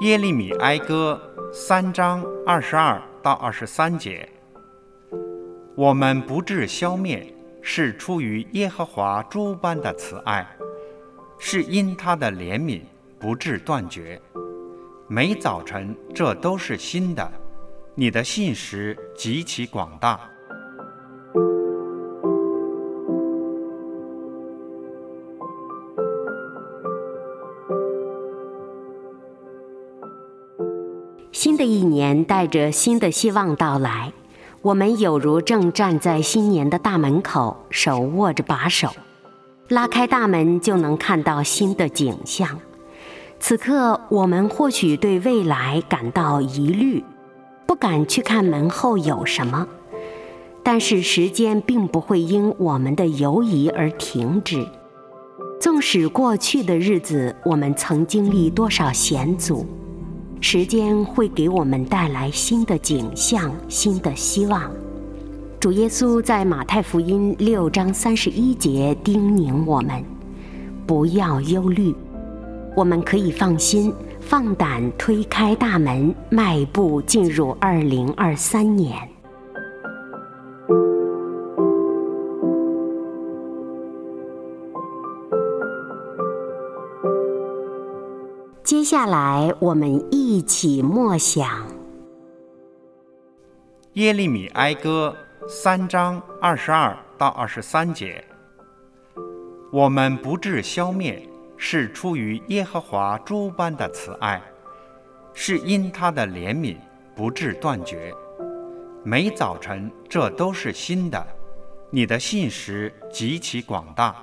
耶利米哀歌三章二十二到二十三节：我们不致消灭，是出于耶和华诸般的慈爱，是因他的怜悯不致断绝。每早晨，这都是新的。你的信实极其广大。新的一年带着新的希望到来，我们有如正站在新年的大门口，手握着把手，拉开大门就能看到新的景象。此刻，我们或许对未来感到疑虑，不敢去看门后有什么。但是时间并不会因我们的犹疑而停止。纵使过去的日子，我们曾经历多少险阻。时间会给我们带来新的景象、新的希望。主耶稣在马太福音六章三十一节叮咛我们：不要忧虑，我们可以放心、放胆推开大门，迈步进入二零二三年。接下来，我们一起默想耶利米哀歌三章二十二到二十三节。我们不致消灭，是出于耶和华诸般的慈爱，是因他的怜悯不致断绝。每早晨，这都是新的。你的信实极其广大。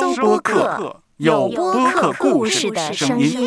收播客，有播客故事的声音。